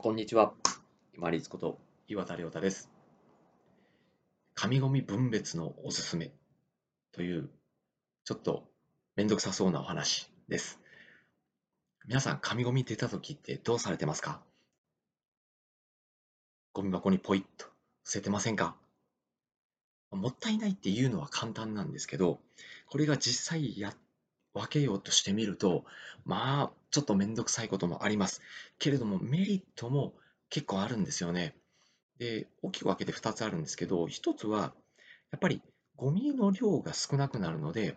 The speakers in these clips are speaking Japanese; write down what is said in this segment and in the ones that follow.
こんにちは。今立こと岩田亮太です。紙ゴミ分別のおすすめというちょっとめんどくさそうなお話です。皆さん紙ゴミ出た時ってどうされてますか？ゴミ箱にポイッと捨ててませんか？もったいないっていうのは簡単なんですけど、これが実際や分けようとしてみると、まあ、ちょっとめんどくさいこともあります。けれども、メリットも結構あるんですよね。で、大きく分けて2つあるんですけど、1つは、やっぱりゴミの量が少なくなるので、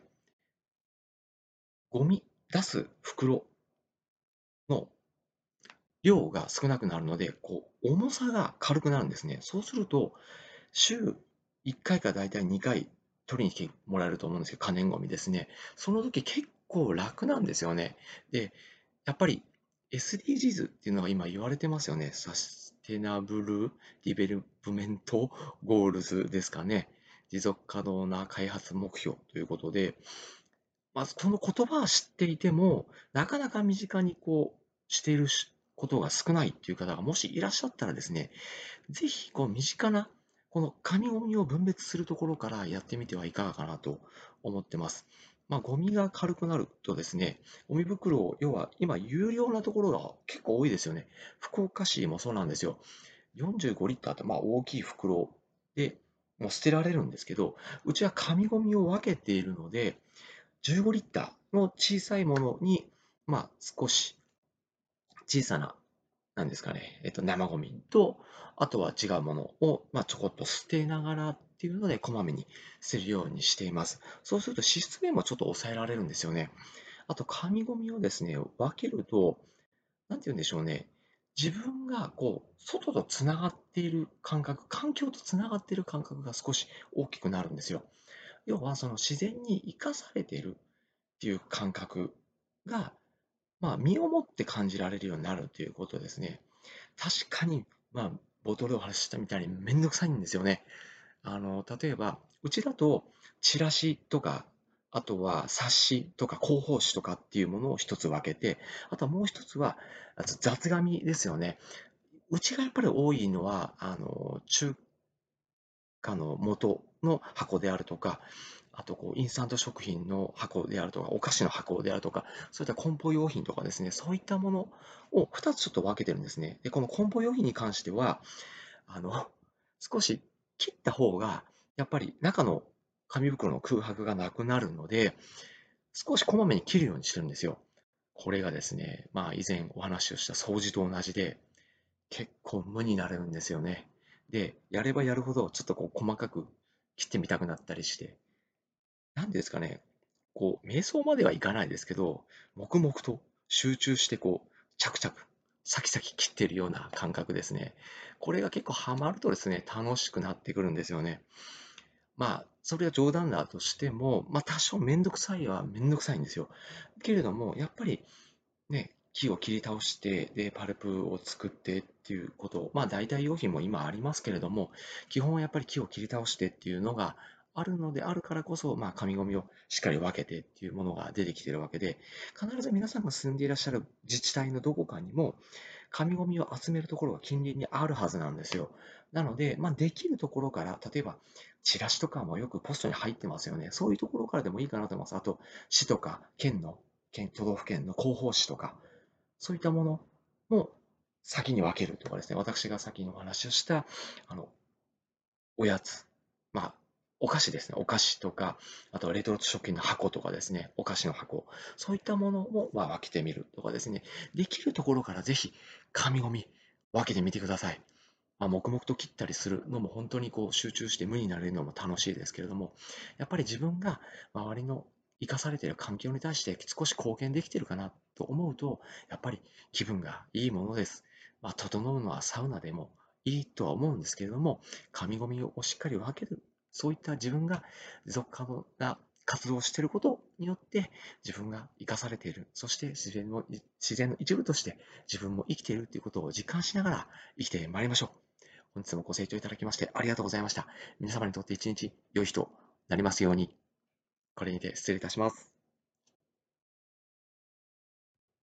ゴミ出す袋の量が少なくなるので、こう重さが軽くなるんですね。そうすると、週1回か大体2回取りに来てもらえると思うんですけど、可燃ごみですね。その時結構楽なんですよね。で、やっぱり SDGs っていうのが今言われてますよね。 Sustainable Development Goals ですかね。持続可能な開発目標ということで、まずこの言葉は知っていても、なかなか身近にこうしていることが少ないっていう方がもしいらっしゃったらですね、ぜひこう身近なこの紙ゴミを分別するところからやってみてはいかがかなと思ってます。まあ、ゴミが軽くなるとですね、ゴミ袋を、要は今有料なところが結構多いですよね。福岡市もそうなんですよ。45リッターってまあ大きい袋でもう捨てられるんですけど、うちは紙ゴミを分けているので、15リッターの小さいものに、まあ少し小さななんですかね、えっと、生ゴミと、あとは違うものを、まあ、ちょこっと捨てながらっていうので、こまめに捨てるようにしています。そうすると、脂質面もちょっと抑えられるんですよね。あと、紙ゴミをですね、分けると、なんて言うんでしょうね、自分がこう、外とつながっている感覚、環境とつながっている感覚が少し大きくなるんですよ。要は、その自然に生かされているっていう感覚がまあ、身をもって感じられるようになるということですね。確かに、まあ、ボトルを外したみたいにめんどくさいんですよね。あの、例えば、うちだと、チラシとか、あとは冊子とか広報誌とかっていうものを一つ分けて、あとはもう一つは雑紙ですよね。うちがやっぱり多いのは、あの、中華の元の箱であるとか、あとこうインスタント食品の箱であるとか、お菓子の箱であるとか、そういった梱包用品とかですね、そういったものを2つちょっと分けてるんですね。で、この梱包用品に関しては、あの、少し切った方が、やっぱり中の紙袋の空白がなくなるので、少しこまめに切るようにしてるんですよ。これがですね、まあ以前お話をした掃除と同じで、結構無になれるんですよね。で、やればやるほどちょっとこう細かく切ってみたくなったりして、なんですかね、こう、瞑想まではいかないですけど、黙々と集中して、こう、着々、サキサキ切ってるような感覚ですね。これが結構ハマるとですね、楽しくなってくるんですよね。まあ、それは冗談だとしても、まあ、多少めんどくさいはめんどくさいんですよ。けれども、やっぱり、ね、木を切り倒して、で、パルプを作ってっていうこと、まあ、代替用品も今ありますけれども、基本はやっぱり木を切り倒してっていうのがあるのであるからこそ、まあ、紙ゴミをしっかり分けてっていうものが出てきているわけで、必ず皆さんが住んでいらっしゃる自治体のどこかにも、紙ゴミを集めるところが近隣にあるはずなんですよ。なので、まあ、できるところから、例えば、チラシとかもよくポストに入ってますよね。そういうところからでもいいかなと思います。あと、市とか県の、県、都道府県の広報誌とか、そういったものも先に分けるとかですね、私が先にお話をした、あの、おやつ、まあ、お菓子ですね。お菓子とか、あとはレトルト食品の箱とかですね。お菓子の箱。そういったものをまあ分けてみるとかですね。できるところからぜひ紙ゴミ分けてみてください。まあ、黙々と切ったりするのも本当にこう集中して無になれるのも楽しいですけれども、やっぱり自分が周りの生かされている環境に対して少し貢献できてるかなと思うと、やっぱり気分がいいものです。まあ、整うのはサウナでもいいとは思うんですけれども、紙ゴミをしっかり分けるそういった自分が持続可能な活動をしていることによって自分が生かされている。そして自然の自然の一部として自分も生きているということを実感しながら生きてまいりましょう。本日もご清聴いただきましてありがとうございました。皆様にとって一日良い日となりますように。これにて失礼いたします。